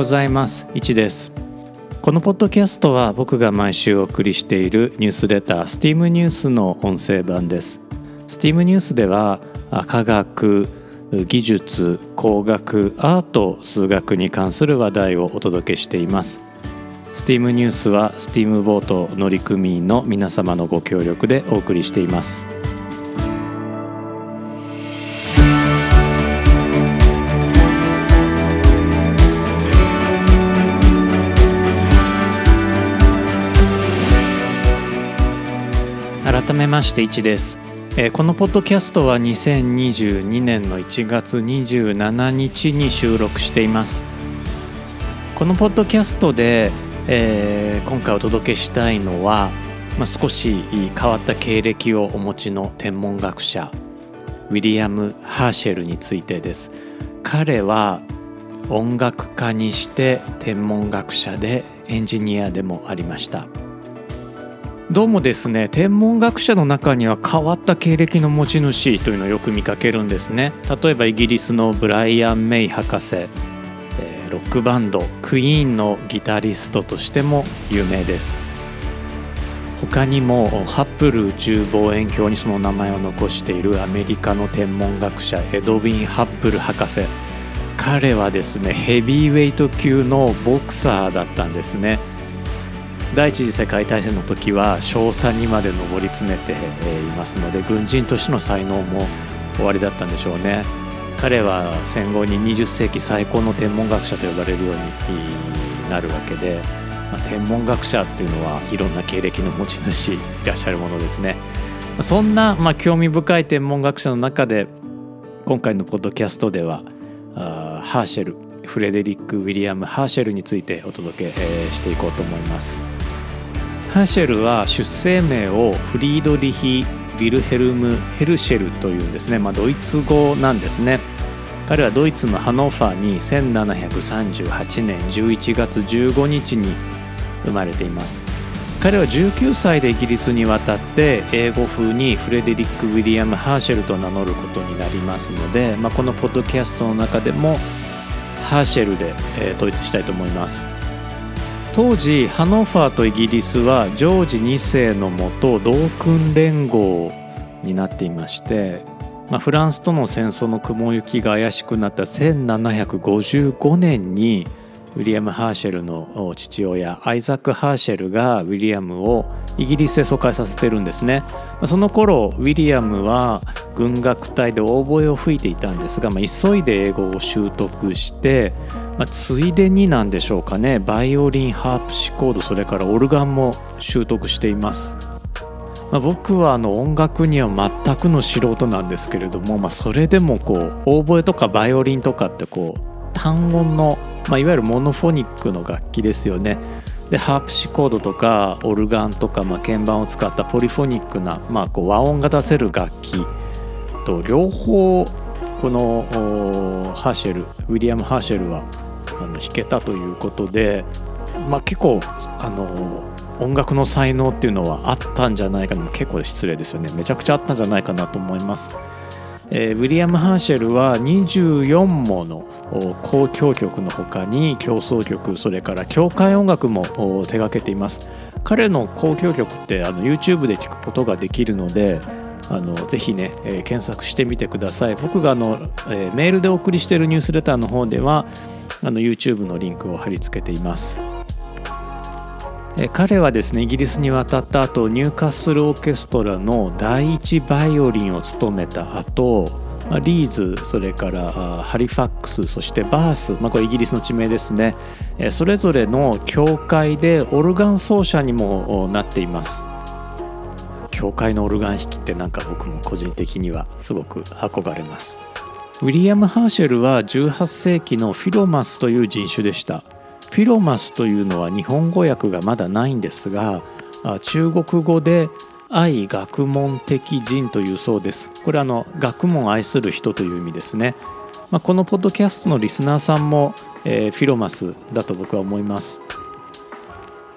ございます。いちです。このポッドキャストは僕が毎週お送りしているニュースレター STEAM ニュースの音声版です。STEAM ニュースでは科学技術工学アート数学に関する話題をお届けしています。STEAM ニュースは STEAM ボート乗組員の皆様のご協力でお送りしています。改めまして1です、えー、このポッドキャストは2022年の1月27日に収録しています。このポッドキャストで、えー、今回お届けしたいのは、まあ、少し変わった経歴をお持ちの天文学者ウィリアム・ハーシェルについてです。彼は音楽家にして天文学者でエンジニアでもありました。どうもですね天文学者の中には変わった経歴の持ち主というのをよく見かけるんですね。例えばイギリスのブライアン・メイ博士、えー、ロックバンドクイーンのギタリストとしても有名です。他にもハッブル宇宙望遠鏡にその名前を残しているアメリカの天文学者エドウィン・ハッブル博士。彼はですねヘビーウェイト級のボクサーだったんですね。第一次世界大戦の時は少佐にまで上り詰めていますので軍人としての才能も終わりだったんでしょうね。彼は戦後に20世紀最高の天文学者と呼ばれるようになるわけで、まあ、天文学者っていうのはいろんな経歴の持ち主いらっしゃるものですね。そんな、まあ、興味深い天文学者の中で今回のポッドキャストではあハーシェルフレデリック・ウィリアム・ハーシェルについてお届け、していこうと思います。ハーシェルは出生名をフリードリヒ・ヴィルヘルム・ヘルシェルというんですね、まあ、ドイツ語なんですね。彼はドイツのハノファーに1738年11月15日に生まれています。彼は19歳でイギリスに渡って英語風にフレデリック・ウィリアム・ハーシェルと名乗ることになりますので、まあ、このポッドキャストの中でもハーシェルで、えー、統一したいと思います。当時ハノファーとイギリスはジョージ2世のもと同訓連合になっていまして、まあ、フランスとの戦争の雲行きが怪しくなった1755年にウィリアム・ハーシェルの父親アイザック・ハーシェルがウィリアムをイギリスへ疎開させてるんですね。その頃ウィリアムは軍楽隊でオーボエを吹いていたんですが、まあ、急いで英語を習得して、まあ、ついでになんでしょうかね。バイオリンハープシコードそれからオルガンも習得しています。まあ、僕はあの音楽には全くの素人なんですけれども、まあ、それでもこうオーボエとかバイオリンとかってこう単音の、まあ、いわゆるモノフォニックの楽器ですよね。でハープシコードとかオルガンとか、まあ、鍵盤を使ったポリフォニックな、まあ、こう和音が出せる楽器と両方このハーシェルウィリアム・ハーシェルはあの弾けたということで、まあ、結構あの音楽の才能っていうのはあったんじゃないかな結構失礼ですよねめちゃくちゃあったんじゃないかなと思います。えー、ウィリアム・ハーシェルは24もの交響曲の他に競争曲それから教会音楽も手掛けています。彼の交響曲ってあの YouTube で聴くことができるのであのぜひね、えー、検索してみてください。僕があの、えー、メールでお送りしているニュースレターの方ではあの YouTube のリンクを貼り付けています。彼はですねイギリスに渡った後ニューカッスルオーケストラの第一バイオリンを務めた後リーズそれからハリファックスそしてバース、まあ、これイギリスの地名ですね。それぞれの教会でオルガン奏者にもなっています。教会のオルガン弾きってなんか僕も個人的にはすごく憧れます。ウィリアム・ハーシェルは18世紀のフィロマスという人種でした。フィロマスというのは日本語訳がまだないんですが中国語で愛学問的人というそうです。これあの学問を愛する人という意味ですね、まあ、このポッドキャストのリスナーさんも、えー、フィロマスだと僕は思います。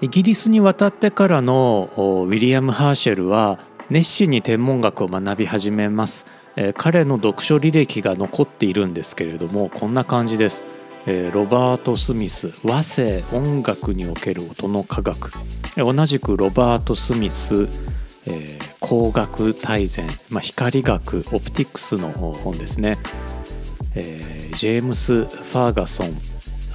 イギリスに渡ってからのウィリアム・ハーシェルは熱心に天文学を学び始めます、えー、彼の読書履歴が残っているんですけれどもこんな感じです。えロバート・スミス和声音楽における音の科学。同じくロバート・スミス、えー、光学大全、まあ、光学オプティクスの本ですね、えー、ジェームス・ファーガソン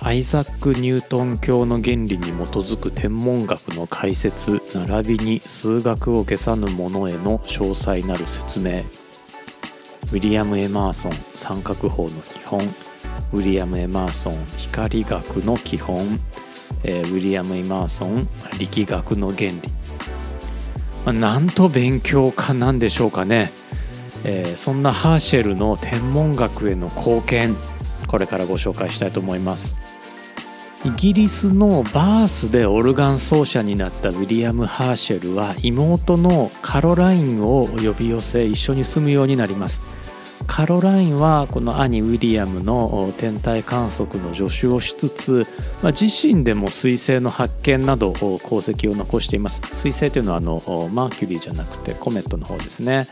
アイザック・ニュートン教の原理に基づく天文学の解説並びに数学を消さぬものへの詳細なる説明。ウィリアム・エマーソン三角法の基本。ウィリアム・エマーソン光学の基本、えー、ウィリアム・エマーソン力学の原理、まあ、なんと勉強家なんでしょうかね、えー、そんなハーシェルの天文学への貢献。これからご紹介したいと思います。イギリスのバースでオルガン奏者になったウィリアム・ハーシェルは妹のカロラインを呼び寄せ一緒に住むようになります。カロラインはこの兄ウィリアムの天体観測の助手をしつつ、まあ、自身でも彗星の発見など功績を残しています。彗星というのはあのマーキュリーじゃなくてコメットの方ですね。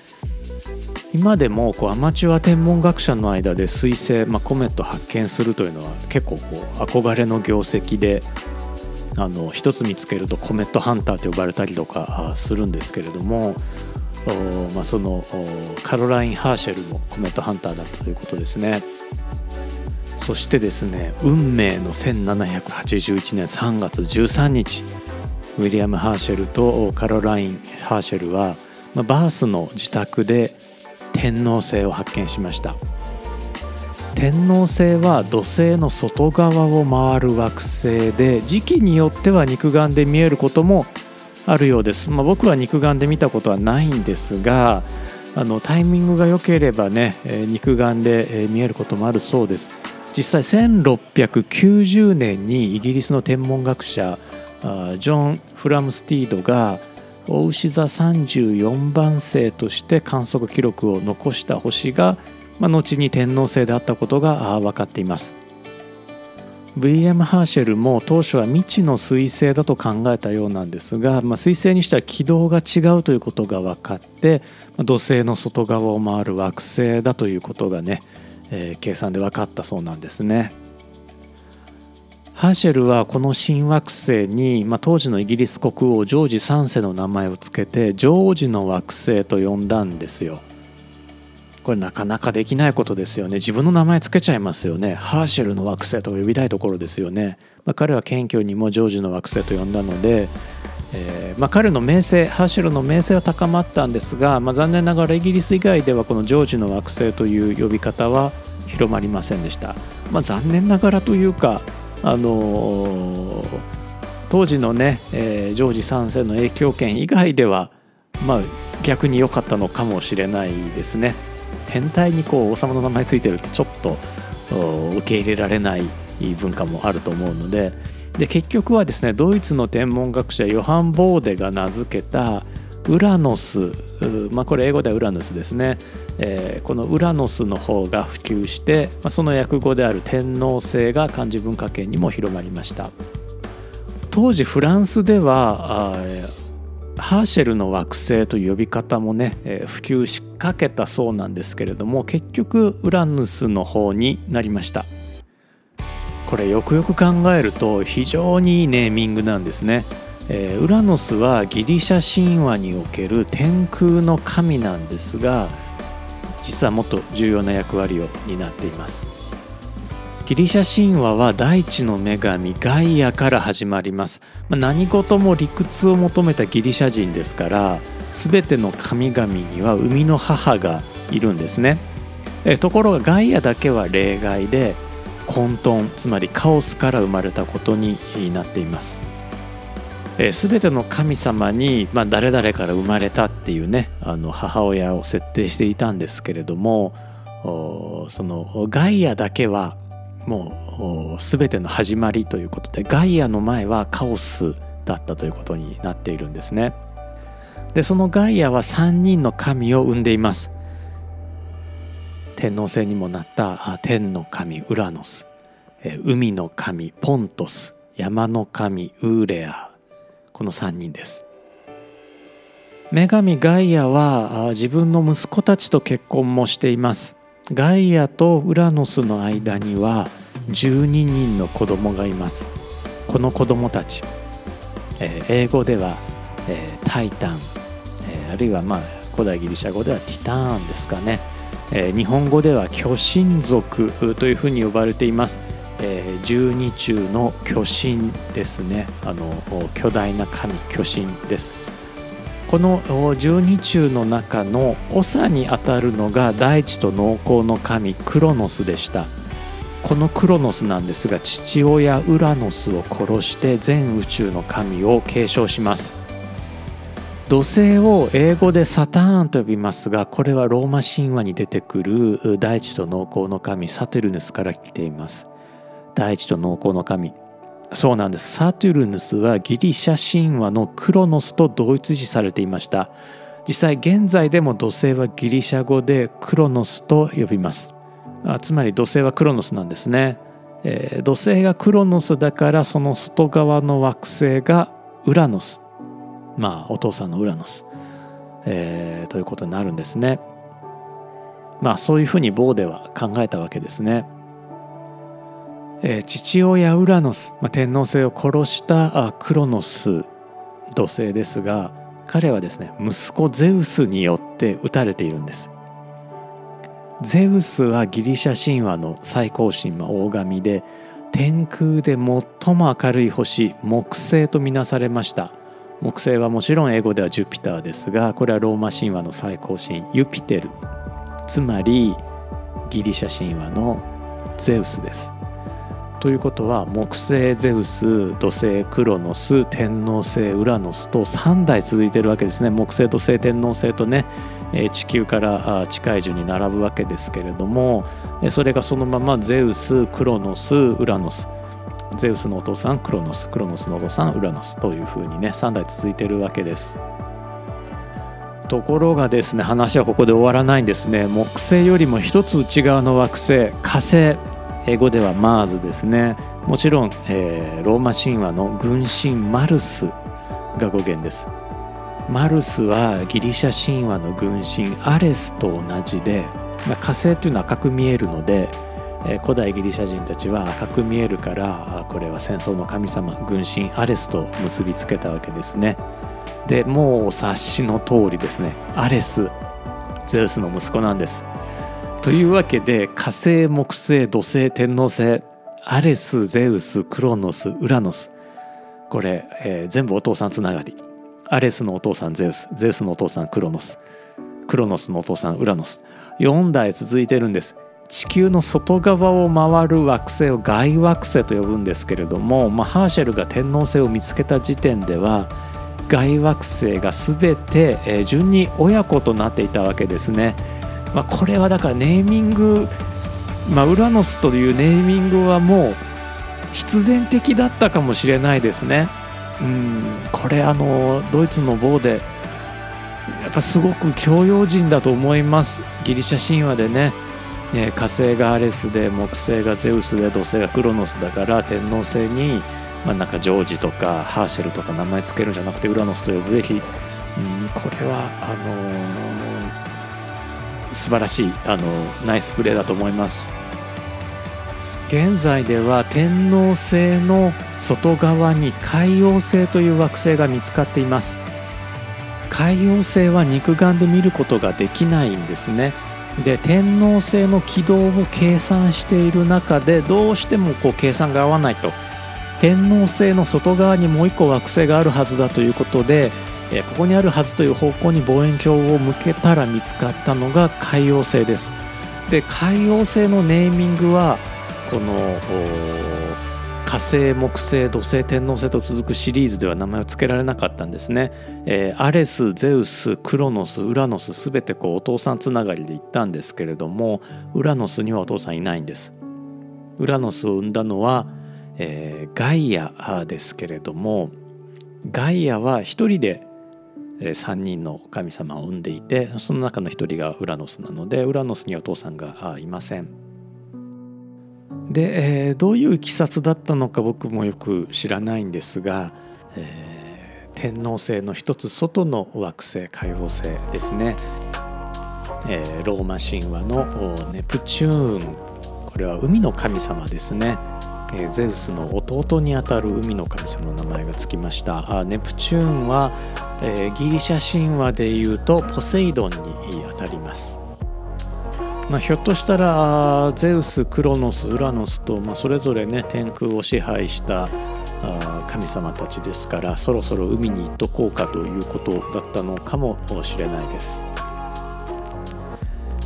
今でもこうアマチュア天文学者の間で彗星、まあ、コメット発見するというのは結構こう憧れの業績であの一つ見つけるとコメットハンターと呼ばれたりとかするんですけれども、まあ、そのカロライン・ハーシェルもコメットハンターだったということですね。そしてですね運命の1781年3月13日ウィリアム・ハーシェルとカロライン・ハーシェルはまあバースの自宅で天王星を発見しました天王星は土星の外側を回る惑星で時期によっては肉眼で見えることもあるようです、まあ、僕は肉眼で見たことはないんですがあのタイミングが良ければね、え肉眼で見えることもあるそうです実際1690年にイギリスの天文学者ジョン・フラムスティードがお牛座34番星として観測記録を残した星が、まあ、後に天王星であったことが分かっています。ウィリアム・ハーシェルも当初は未知の彗星だと考えたようなんですが、まあ、彗星にしては軌道が違うということが分かって土星の外側を回る惑星だということがね、えー、計算で分かったそうなんですね。ハーシェルはこの新惑星に、まあ、当時のイギリス国王ジョージ3世の名前を付けてジョージの惑星と呼んだんですよ。これなかなかできないことですよね。自分の名前つけちゃいますよね。ハーシェルの惑星と呼びたいところですよね。まあ、彼は謙虚にもジョージの惑星と呼んだので、えーまあ、彼の名声ハーシェルの名声は高まったんですが、まあ、残念ながらイギリス以外ではこのジョージの惑星という呼び方は広まりませんでした。ま、残念ながらというかあのー、当時のね、えー、ジョージ3世の影響権以外では、まあ、逆に良かったのかもしれないですね。天体にこう王様の名前ついてるとちょっと受け入れられない文化もあると思うのでで結局はですねドイツの天文学者ヨハン・ボーデが名付けたウラノス、まあ、これ英語ではウラヌスですね、えー、このウラノスの方が普及して、まあ、その訳語である天皇制が漢字文化圏にも広まりました。当時フランスではハーシェルの惑星という呼び方もね、えー、普及しかけたそうなんですけれども結局ウラヌスの方になりました。これよくよく考えると非常にいいネーミングなんですね。えー、ウラノスはギリシャ神話における天空の神なんですが実はもっと重要な役割を担っています。ギリシャ神話は大地の女神ガイアから始まります、まあ、何事も理屈を求めたギリシャ人ですから全ての神々には生みの母がいるんですね。えところがガイアだけは例外で混沌つまりカオスから生まれたことになっています。え、全ての神様に、まあ、誰々から生まれたっていうねあの母親を設定していたんですけれどもそのガイアだけはもう全ての始まりということでガイアの前はカオスだったということになっているんですね。でそのガイアは3人の神を生んでいます。天皇制にもなった天の神ウラノス。海の神ポントス。山の神ウーレア。この3人です。女神ガイアは自分の息子たちと結婚もしています。ガイアとウラノスの間には12人の子供がいます。この子供たち、えー、英語では、えー、タイタン、えー、あるいはまあ古代ギリシャ語ではティターンですかね、え、日本語では巨神族というふうに呼ばれています、えー、12中の巨神ですね。あの巨大な神巨神です。この十二中の中の長にあたるのが大地と農耕の神クロノスでした。このクロノスなんですが父親ウラノスを殺して全宇宙の神を継承します。土星を英語でサターンと呼びますがこれはローマ神話に出てくる大地と農耕の神サテルヌスから来ています。大地と農耕の神。そうなんです。サトゥルヌスはギリシャ神話のクロノスと同一視されていました。実際現在でも土星はギリシャ語でクロノスと呼びます。あつまり土星はクロノスなんですね、えー、土星がクロノスだからその外側の惑星がウラノス。まあお父さんのウラノス、えー、ということになるんですね。まあそういうふうにボーデは考えたわけですね。えー、父親ウラノス、まあ、天皇星を殺したクロノス土星ですが彼はですね息子ゼウスによって撃たれているんです。ゼウスはギリシャ神話の最高神、まあ、大神で天空で最も明るい星木星とみなされました。木星はもちろん英語ではジュピターですがこれはローマ神話の最高神ユピテル。つまりギリシャ神話のゼウスです。ということは木星ゼウス土星クロノス天王星ウラノスと3代続いてるわけですね。木星土星天王星とね地球から近い順に並ぶわけですけれどもそれがそのままゼウスクロノスウラノスゼウスのお父さんクロノスクロノスのお父さんウラノスというふうにね3代続いてるわけです。ところがですね話はここで終わらないんですね。木星よりも一つ内側の惑星火星。英語ではマーズですね。もちろん、えー、ローマ神話の軍神マルスが語源です。マルスはギリシャ神話の軍神アレスと同じで、まあ、火星というのは赤く見えるので、えー、古代ギリシャ人たちは赤く見えるからこれは戦争の神様軍神アレスと結びつけたわけですね。でもう察しの通りですね。アレスゼウスの息子なんです。というわけで火星木星土星天王星アレスゼウスクロノスウラノス。これ、えー、全部お父さんつながり。アレスのお父さんゼウス。ゼウスのお父さんクロノス。クロノスのお父さんウラノス。4代続いてるんです。地球の外側を回る惑星を外惑星と呼ぶんですけれども、まあ、ハーシェルが天王星を見つけた時点では外惑星が全て、え、順に親子となっていたわけですね。まあ、これはだからネーミング、まあ、ウラノスというネーミングはもう必然的だったかもしれないですね。うんこれあのドイツの棒でやっぱすごく教養人だと思いますギリシャ神話でね、え火星がアレスで木星がゼウスで土星がクロノスだから天王星に、まあ、なんかジョージとかハーシェルとか名前つけるんじゃなくてウラノスと呼ぶべき、うん、これはあのー素晴らしいあのナイスプレーだと思います。現在では天王星の外側に海王星という惑星が見つかっています。海王星は肉眼で見ることができないんですね。で天王星の軌道を計算している中でどうしてもこう計算が合わないと。天王星の外側にもう一個惑星があるはずだということでえここにあるはずという方向に望遠鏡を向けたら見つかったのが海王星です。で海王星のネーミングはこの火星木星土星天王星と続くシリーズでは名前を付けられなかったんですね、えー、アレスゼウスクロノスウラノス全てこうお父さんつながりで行ったんですけれどもウラノスにはお父さんいないんです。ウラノスを生んだのは、えー、ガイアですけれどもガイアは一人で3人の神様を生んでいてその中の1人がウラノスなのでウラノスにはお父さんがいません。で、えー、どういういきさつだったのか僕もよく知らないんですが、えー、天王星の一つ外の惑星海王星ですね、えー、ローマ神話のネプチューン。これは海の神様ですね。えゼウスの弟にあたる海の神様の名前がつきました。あネプチューンは、えギリシャ神話でいうとポセイドンにあたります、まあ、ひょっとしたらゼウスクロノスウラノスと、まあ、それぞれね天空を支配した神様たちですからそろそろ海に行っとこうかということだったのかもしれないです。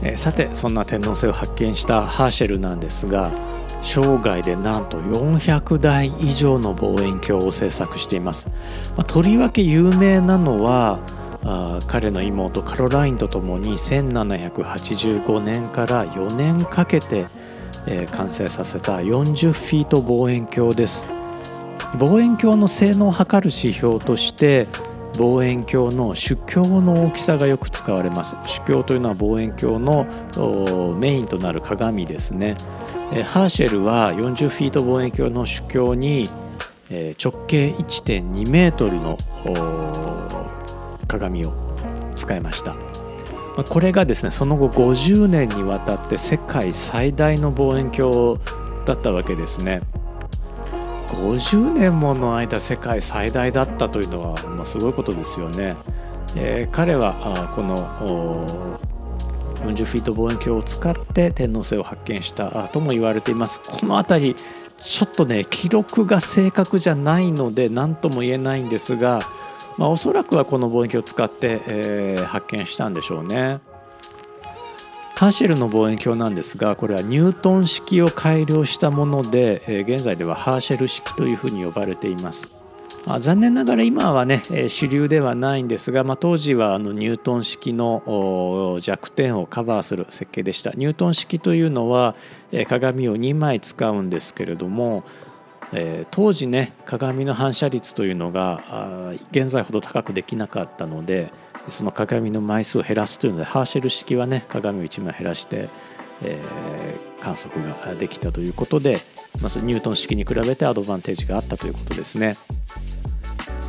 えさてそんな天王星を発見したハーシェルなんですが生涯でなんと400台以上の望遠鏡を制作しています、まあ、とりわけ有名なのはあ彼の妹カロラインとともに1785年から4年かけて、えー、完成させた40フィート望遠鏡です。望遠鏡の性能を測る指標として望遠鏡の主鏡の大きさがよく使われます。主鏡というのは望遠鏡のメインとなる鏡ですね。ハーシェルは40フィート望遠鏡の主鏡に直径1.2メートルの鏡を使いました。これがですねその後50年にわたって世界最大の望遠鏡だったわけですね。50年もの間世界最大だったというのは、ま、すごいことですよね、えー、彼はこの40フィート望遠鏡を使って天王星を発見したとも言われていますこの辺りちょっとね記録が正確じゃないので何とも言えないんですが、まあ、おそらくはこの望遠鏡を使って、えー、発見したんでしょうね。ハーシェルの望遠鏡なんですがこれはニュートン式を改良したもので、え、現在ではハーシェル式というふうに呼ばれています。あ残念ながら今はね主流ではないんですが、まあ、当時はあのニュートン式の弱点をカバーする設計でした。ニュートン式というのは鏡を2枚使うんですけれども当時ね鏡の反射率というのが現在ほど高くできなかったのでその鏡の枚数を減らすというのでハーシェル式はね鏡を1枚減らして、えー、観測ができたということで、まあ、ニュートン式に比べてアドバンテージがあったということですね。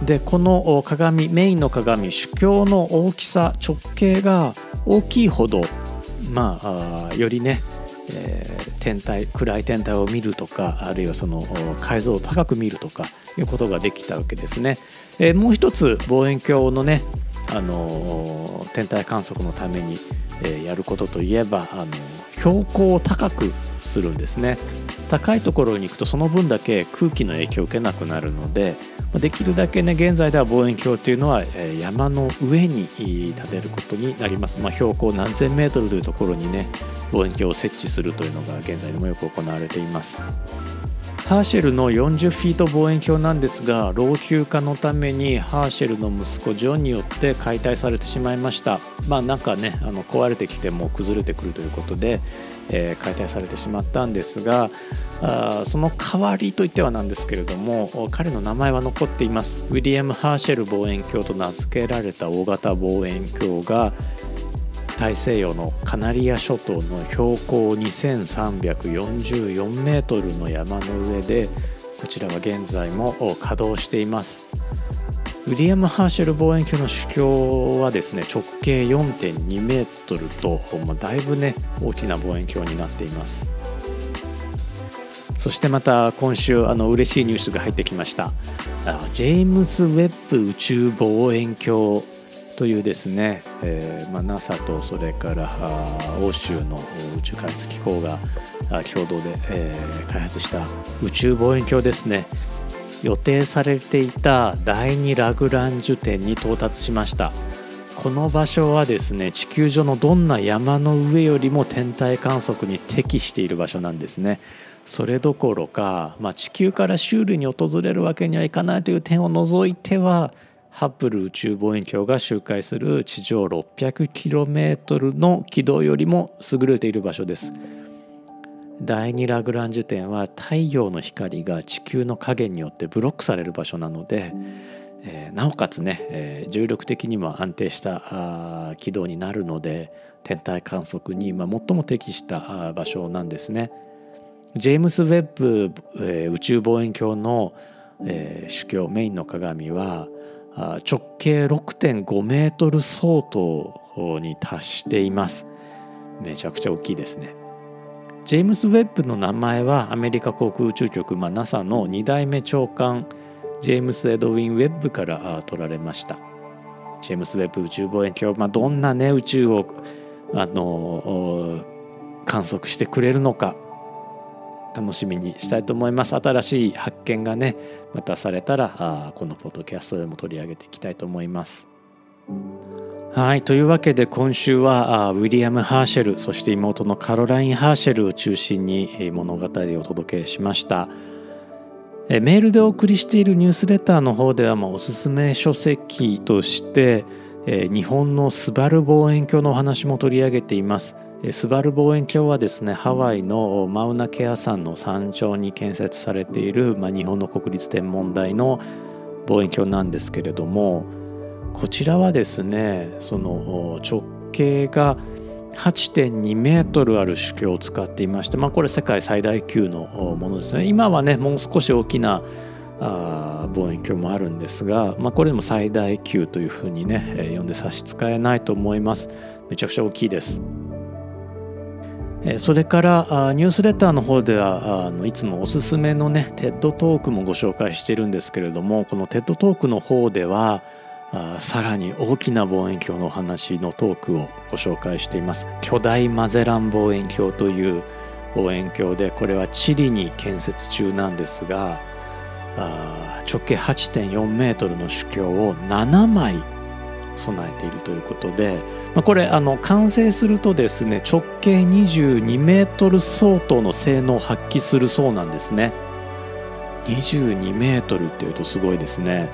でこの鏡メインの鏡主鏡の大きさ直径が大きいほどまあよりね、えー、天体暗い天体を見るとかあるいはその解像を高く見るとかいうことができたわけですね。えー、もう一つ望遠鏡のねあの天体観測のために、え、やることといえばあの標高を高くするんですね。高いところに行くとその分だけ空気の影響を受けなくなるのでできるだけね現在では望遠鏡というのは山の上に立てることになります、まあ、標高何千メートルというところにね望遠鏡を設置するというのが現在でもよく行われています。ハーシェルの40フィート望遠鏡なんですが老朽化のためにハーシェルの息子ジョンによって解体されてしまいました。まあなんかねあの壊れてきても崩れてくるということで、えー、解体されてしまったんですがあその代わりといってはなんですけれども彼の名前は残っています。ウィリアム・ハーシェル望遠鏡と名付けられた大型望遠鏡が大西洋のカナリア諸島の標高2344メートルの山の上でこちらは現在も稼働しています。ウィリアム・ハーシェル望遠鏡の主鏡はですね直径4.2メートルと、まあ、だいぶね大きな望遠鏡になっています。そしてまた今週あの嬉しいニュースが入ってきました。ジェームズ・ウェッブ宇宙望遠鏡というですね、えーまあ、NASA とそれから欧州の宇宙開発機構が共同で、えー、開発した宇宙望遠鏡ですね。予定されていた第2ラグランジュ点に到達しました。この場所はですね地球上のどんな山の上よりも天体観測に適している場所なんですね。それどころか、まあ、地球から修理に訪れるわけにはいかないという点を除いてはハッブル宇宙望遠鏡が周回する地上 600km の軌道よりも優れている場所です。第2ラグランジュ点は太陽の光が地球の影によってブロックされる場所なので、えー、なおかつね、えー、重力的にも安定した軌道になるので天体観測に、まあ、最も適した場所なんですね。ジェームス・ウェッブ、えー、宇宙望遠鏡の、えー、主鏡メインの鏡は直径6.5メートル相当に達していますめちゃくちゃ大きいですねジェームス・ウェッブの名前はアメリカ航空宇宙局、まあ、NASA の2代目長官ジェームス・エドウィン・ウェッブから取られました。ジェームス・ウェッブ宇宙望遠鏡、まあ、どんな、ね、宇宙をあの観測してくれるのか楽しみにしたいと思います。新しい発見がねまたされたらあこのポッドキャストでも取り上げていきたいと思います。はいというわけで今週はあウィリアム・ハーシェルそして妹のカロライン・ハーシェルを中心に物語をお届けしました。メールでお送りしているニュースレターの方では、まあ、おすすめ書籍として日本のスバル望遠鏡のお話も取り上げています。スバル望遠鏡はですねハワイのマウナケア山の山頂に建設されている、まあ、日本の国立天文台の望遠鏡なんですけれどもこちらはですねその直径が8.2メートルある主鏡を使っていまして、まあ、これ世界最大級のものですね。今はねもう少し大きな望遠鏡もあるんですが、まあ、これでも最大級というふうにね、え呼んで差し支えないと思います。めちゃくちゃ大きいです。それからニュースレターの方ではあのいつもおすすめのね TED トークもご紹介してるんですけれどもこの TED トークの方ではさらに大きな望遠鏡のお話のトークをご紹介しています。巨大マゼラン望遠鏡という望遠鏡でこれはチリに建設中なんですが直径8.4メートルの主鏡を7枚備えているということで、まあ、これあの完成するとですね直径22メートル相当の性能を発揮するそうなんですね。22メートルっていうとすごいですね。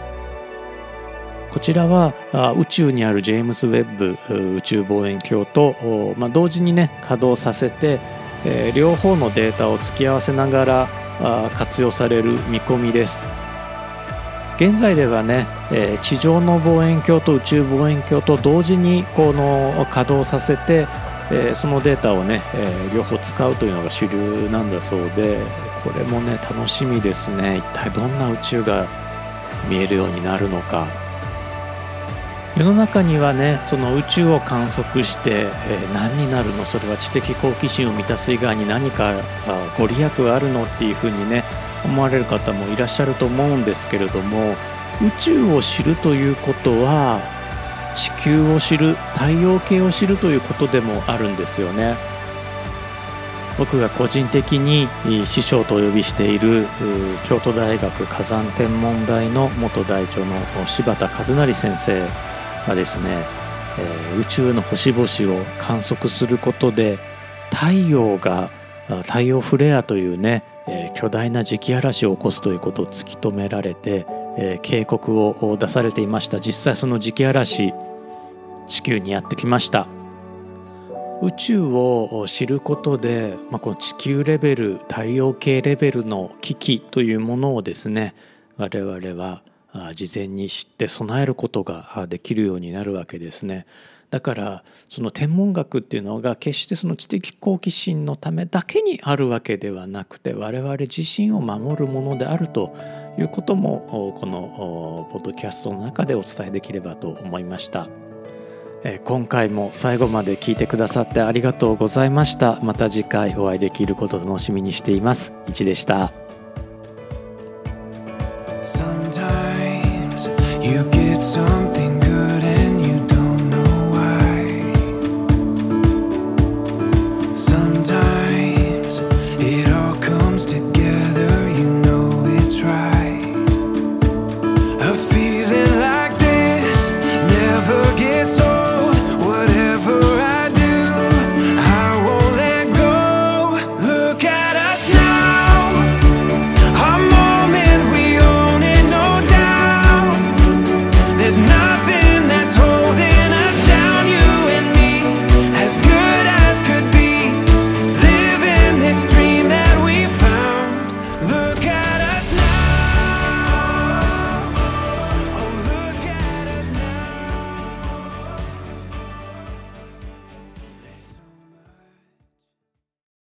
こちらは宇宙にあるジェームス・ウェッブ宇宙望遠鏡と、まあ、同時にね稼働させて、えー、両方のデータを付き合わせながら活用される見込みです。現在ではね、え地上の望遠鏡と宇宙望遠鏡と同時にこの稼働させて、えそのデータをね、え両方使うというのが主流なんだそうでこれもね楽しみですね。一体どんな宇宙が見えるようになるのか。世の中にはねその宇宙を観測して、えー、何になるの？それは知的好奇心を満たす以外に何かご利益があるの？っていうふうにね思われる方もいらっしゃると思うんですけれども宇宙を知るということは地球を知る太陽系を知るということでもあるんですよね。僕が個人的に師匠とお呼びしている京都大学火山天文台の元代長の柴田和成先生がですね、えー、宇宙の星々を観測することで太陽が太陽フレアというねえー、巨大な磁気嵐を起こすということを突き止められて、えー、警告を出されていました。実際その磁気嵐地球にやってきました。宇宙を知ることで、まあ、この地球レベル太陽系レベルの危機というものをですね我々は事前に知って備えることができるようになるわけですね。だからその天文学っていうのが決してその知的好奇心のためだけにあるわけではなくて我々自身を守るものであるということもこのポッドキャストの中でお伝えできればと思いました。今回も最後まで聞いてくださってありがとうございました。また次回お会いできることを楽しみにしています。いちでした。